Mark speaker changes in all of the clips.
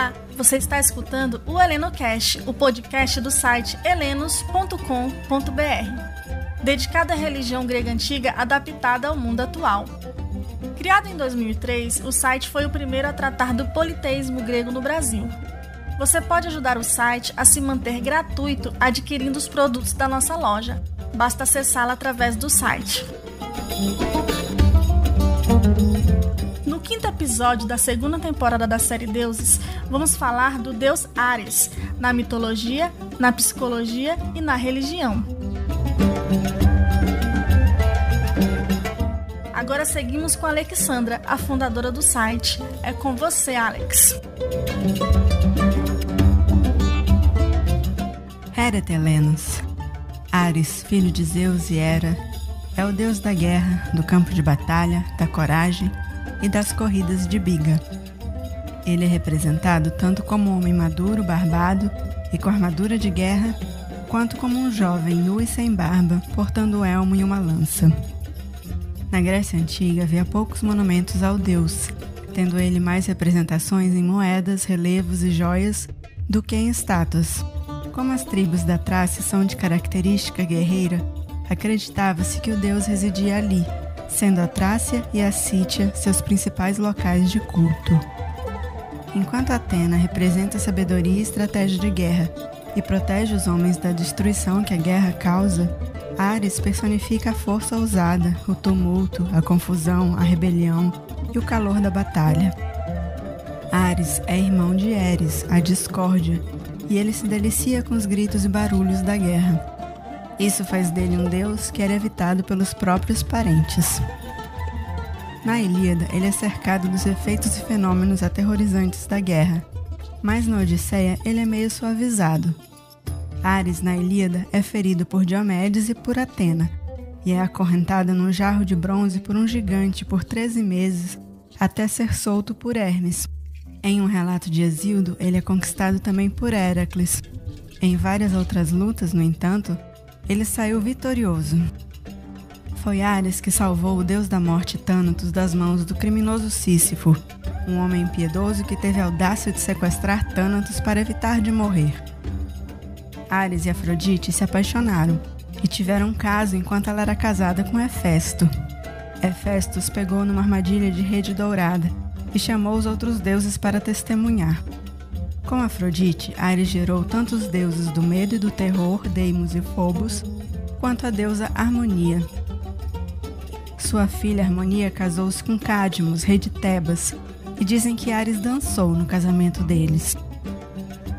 Speaker 1: Olá, você está escutando o HelenoCast, o podcast do site helenos.com.br, dedicado à religião grega antiga adaptada ao mundo atual. Criado em 2003, o site foi o primeiro a tratar do politeísmo grego no Brasil. Você pode ajudar o site a se manter gratuito adquirindo os produtos da nossa loja. Basta acessá-la através do site. Episódio da segunda temporada da série Deuses, vamos falar do deus Ares, na mitologia, na psicologia e na religião. Agora seguimos com a Alexandra, a fundadora do site. É com você, Alex.
Speaker 2: Heret Helenos. Ares, filho de Zeus e Hera, é o deus da guerra, do campo de batalha, da coragem e das corridas de biga. Ele é representado tanto como um homem maduro, barbado e com armadura de guerra, quanto como um jovem nu e sem barba, portando um elmo e uma lança. Na Grécia Antiga havia poucos monumentos ao deus, tendo ele mais representações em moedas, relevos e joias do que em estátuas. Como as tribos da Trácia são de característica guerreira, acreditava-se que o deus residia ali, sendo a Trácia e a Sítia seus principais locais de culto. Enquanto Atena representa sabedoria e estratégia de guerra e protege os homens da destruição que a guerra causa, Ares personifica a força ousada, o tumulto, a confusão, a rebelião e o calor da batalha. Ares é irmão de Eres, a discórdia, e ele se delicia com os gritos e barulhos da guerra. Isso faz dele um deus que era evitado pelos próprios parentes. Na Ilíada, ele é cercado dos efeitos e fenômenos aterrorizantes da guerra, mas na Odisseia ele é meio suavizado. Ares, na Ilíada, é ferido por Diomedes e por Atena, e é acorrentado num jarro de bronze por um gigante por 13 meses, até ser solto por Hermes, em um relato de Exildo, ele é conquistado também por Heracles. Em várias outras lutas, no entanto, ele saiu vitorioso. Foi Ares que salvou o deus da morte Thanatos das mãos do criminoso Sísifo, um homem piedoso que teve a audácia de sequestrar Thanatos para evitar de morrer. Ares e Afrodite se apaixonaram e tiveram um caso enquanto ela era casada com Hefesto. Hefestos pegou numa armadilha de rede dourada e chamou os outros deuses para testemunhar. Com Afrodite, Ares gerou tanto os deuses do medo e do terror, Deimos e Phobos, quanto a deusa Harmonia. Sua filha Harmonia casou-se com Cadmos, rei de Tebas, e dizem que Ares dançou no casamento deles.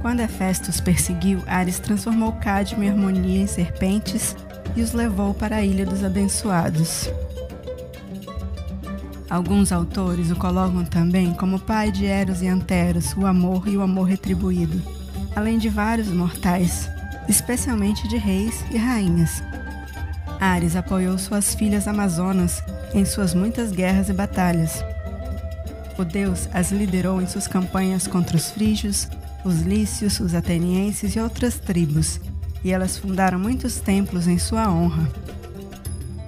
Speaker 2: Quando Hefestos perseguiu, Ares transformou Cadmo e Harmonia em serpentes e os levou para a Ilha dos Abençoados. Alguns autores o colocam também como pai de Eros e Anteros, o amor e o amor retribuído, além de vários mortais, especialmente de reis e rainhas. Ares apoiou suas filhas amazonas em suas muitas guerras e batalhas. O deus as liderou em suas campanhas contra os frígios, os lícios, os atenienses e outras tribos, e elas fundaram muitos templos em sua honra.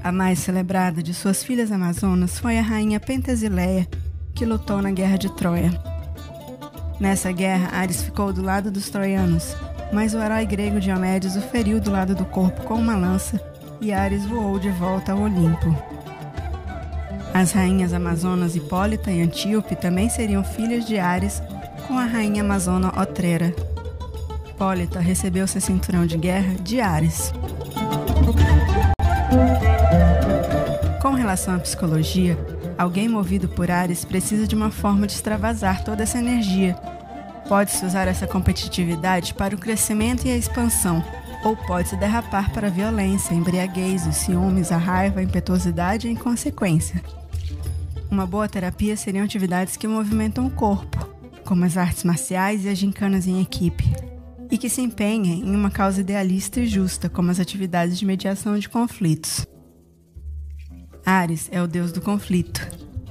Speaker 2: A mais celebrada de suas filhas amazonas foi a rainha Pentesileia, que lutou na Guerra de Troia. Nessa guerra, Ares ficou do lado dos troianos, mas o herói grego Diomedes o feriu do lado do corpo com uma lança e Ares voou de volta ao Olimpo. As rainhas amazonas Hipólita e Antíope também seriam filhas de Ares com a rainha amazona Otrera. Hipólita recebeu seu cinturão de guerra de Ares. Relação à psicologia, alguém movido por Ares precisa de uma forma de extravasar toda essa energia. Pode-se usar essa competitividade para o crescimento e a expansão, ou pode-se derrapar para a violência, a embriaguez, os ciúmes, a raiva, a impetuosidade e a inconsequência. Uma boa terapia seriam atividades que movimentam o corpo, como as artes marciais e as gincanas em equipe, e que se empenhem em uma causa idealista e justa, como as atividades de mediação de conflitos. Ares é o deus do conflito,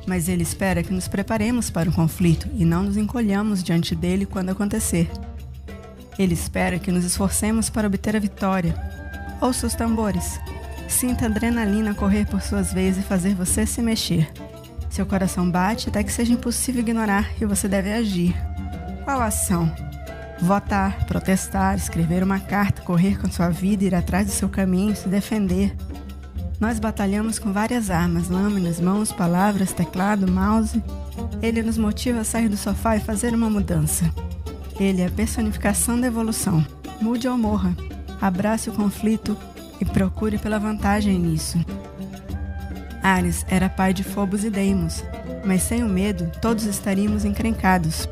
Speaker 2: mas ele espera que nos preparemos para o conflito e não nos encolhamos diante dele quando acontecer. Ele espera que nos esforcemos para obter a vitória. Ouça os tambores. Sinta a adrenalina correr por suas veias e fazer você se mexer. Seu coração bate até que seja impossível ignorar e você deve agir. Qual ação? Votar, protestar, escrever uma carta, correr com sua vida, ir atrás do seu caminho, se defender. Nós batalhamos com várias armas, lâminas, mãos, palavras, teclado, mouse. Ele nos motiva a sair do sofá e fazer uma mudança. Ele é a personificação da evolução. Mude ou morra. Abrace o conflito e procure pela vantagem nisso. Ares era pai de Phobos e Deimos, mas sem o medo, todos estaríamos encrencados.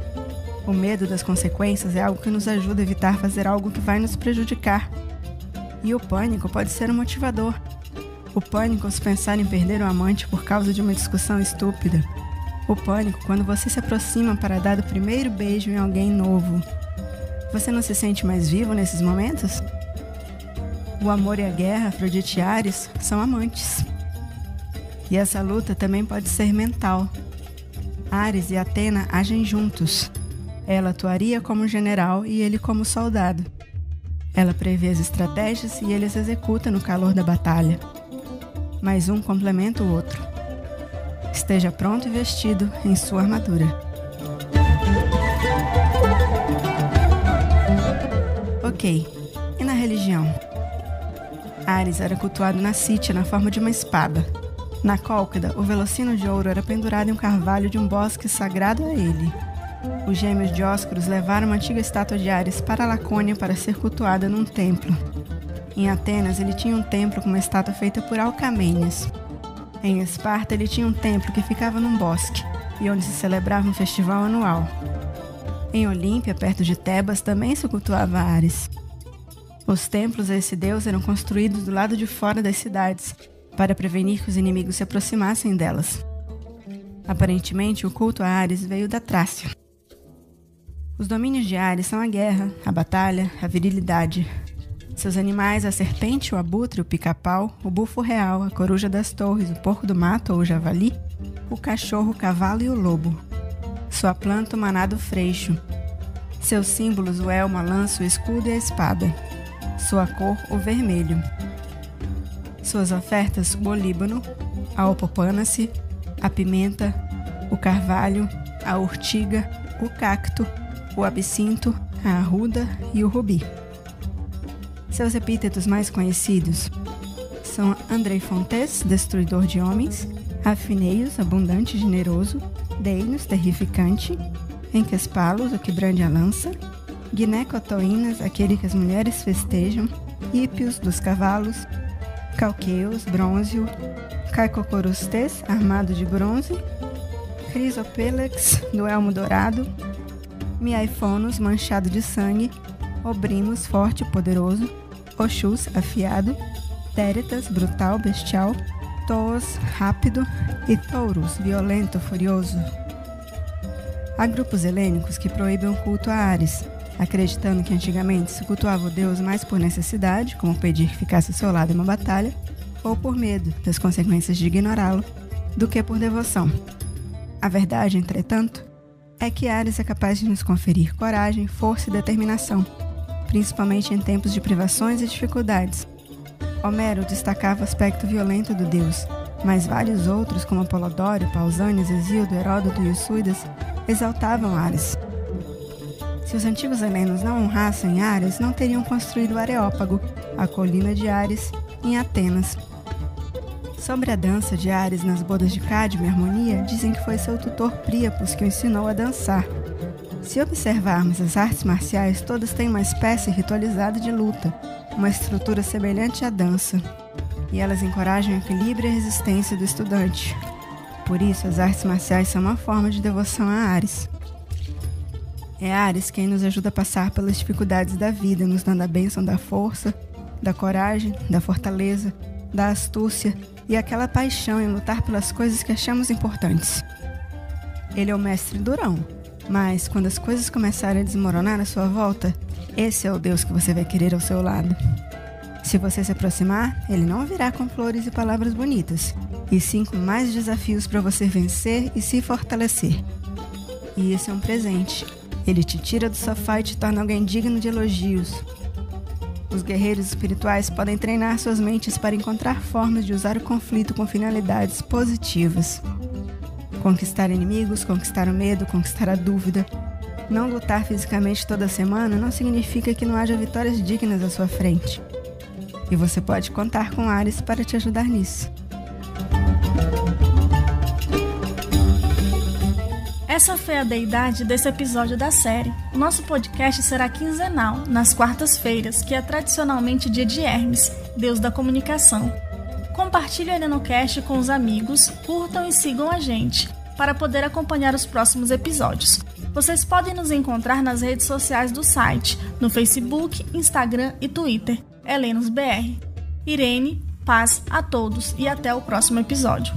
Speaker 2: O medo das consequências é algo que nos ajuda a evitar fazer algo que vai nos prejudicar. E o pânico pode ser um motivador. O pânico se pensar em perder um amante por causa de uma discussão estúpida. O pânico quando você se aproxima para dar o primeiro beijo em alguém novo. Você não se sente mais vivo nesses momentos? O amor e a guerra, Afrodite Ares, são amantes. E essa luta também pode ser mental. Ares e Atena agem juntos. Ela atuaria como general e ele como soldado. Ela prevê as estratégias e ele as executa no calor da batalha. Mas um complementa o outro. Esteja pronto e vestido em sua armadura. Ok, e na religião? Ares era cultuado na Sítia na forma de uma espada. Na Cólquida, o velocino de ouro era pendurado em um carvalho de um bosque sagrado a ele. Os gêmeos Dioscuros levaram uma antiga estátua de Ares para Lacônia para ser cultuada num templo. Em Atenas, ele tinha um templo com uma estátua feita por Alcamenes. Em Esparta, ele tinha um templo que ficava num bosque e onde se celebrava um festival anual. Em Olímpia, perto de Tebas, também se cultuava Ares. Os templos a esse deus eram construídos do lado de fora das cidades, para prevenir que os inimigos se aproximassem delas. Aparentemente, o culto a Ares veio da Trácia. Os domínios de Ares são a guerra, a batalha, a virilidade. Seus animais, a serpente, o abutre, o pica-pau, o bufo real, a coruja das torres, o porco do mato ou o javali, o cachorro, o cavalo e o lobo. Sua planta, o manado freixo. Seus símbolos, o elmo, a lança, o escudo e a espada. Sua cor, o vermelho. Suas ofertas, o olíbano, a opopânace, a pimenta, o carvalho, a urtiga, o cacto, o absinto, a arruda e o rubi. Seus epítetos mais conhecidos são Andrei Fontes, destruidor de homens, Afineios, abundante e generoso, Deinos, terrificante, Enquespalos, o que brande a lança, Ginecotoínas, aquele que as mulheres festejam, Ípios, dos cavalos, Calqueus, bronzeo, Caicocorustes, armado de bronze, Crisopelex, do elmo dourado, Miaifonos, manchado de sangue, Obrimos, forte e poderoso, Oxus, afiado, Téretas, brutal, bestial, Toos, rápido e Taurus, violento, furioso. Há grupos helênicos que proíbem o culto a Ares, acreditando que antigamente se cultuava o deus mais por necessidade, como pedir que ficasse ao seu lado em uma batalha, ou por medo das consequências de ignorá-lo, do que por devoção. A verdade, entretanto, é que Ares é capaz de nos conferir coragem, força e determinação, principalmente em tempos de privações e dificuldades. Homero destacava o aspecto violento do deus, mas vários outros, como Apolodório, Pausânias, Exildo, Heródoto e Suidas, exaltavam Ares. Se os antigos helenos não honrassem Ares, não teriam construído o Areópago, a colina de Ares, em Atenas. Sobre a dança de Ares nas bodas de Cadmo e Harmonia, dizem que foi seu tutor Príapos que o ensinou a dançar. Se observarmos as artes marciais, todas têm uma espécie ritualizada de luta, uma estrutura semelhante à dança, e elas encorajam o equilíbrio e a resistência do estudante. Por isso, as artes marciais são uma forma de devoção a Ares. É Ares quem nos ajuda a passar pelas dificuldades da vida, nos dando a bênção da força, da coragem, da fortaleza, da astúcia e aquela paixão em lutar pelas coisas que achamos importantes. Ele é o mestre durão, mas quando as coisas começarem a desmoronar à sua volta, esse é o Deus que você vai querer ao seu lado. Se você se aproximar, ele não virá com flores e palavras bonitas, e sim com mais desafios para você vencer e se fortalecer. E esse é um presente ele te tira do sofá e te torna alguém digno de elogios. Os guerreiros espirituais podem treinar suas mentes para encontrar formas de usar o conflito com finalidades positivas. Conquistar inimigos, conquistar o medo, conquistar a dúvida. Não lutar fisicamente toda semana não significa que não haja vitórias dignas à sua frente. E você pode contar com Ares para te ajudar nisso.
Speaker 1: Essa foi a deidade desse episódio da série. O nosso podcast será quinzenal, nas quartas-feiras, que é tradicionalmente dia de Hermes, deus da comunicação. Compartilhe o Arenocast com os amigos, curtam e sigam a gente, para poder acompanhar os próximos episódios. Vocês podem nos encontrar nas redes sociais do site, no Facebook, Instagram e Twitter, HelenosBR. Irene, paz a todos e até o próximo episódio.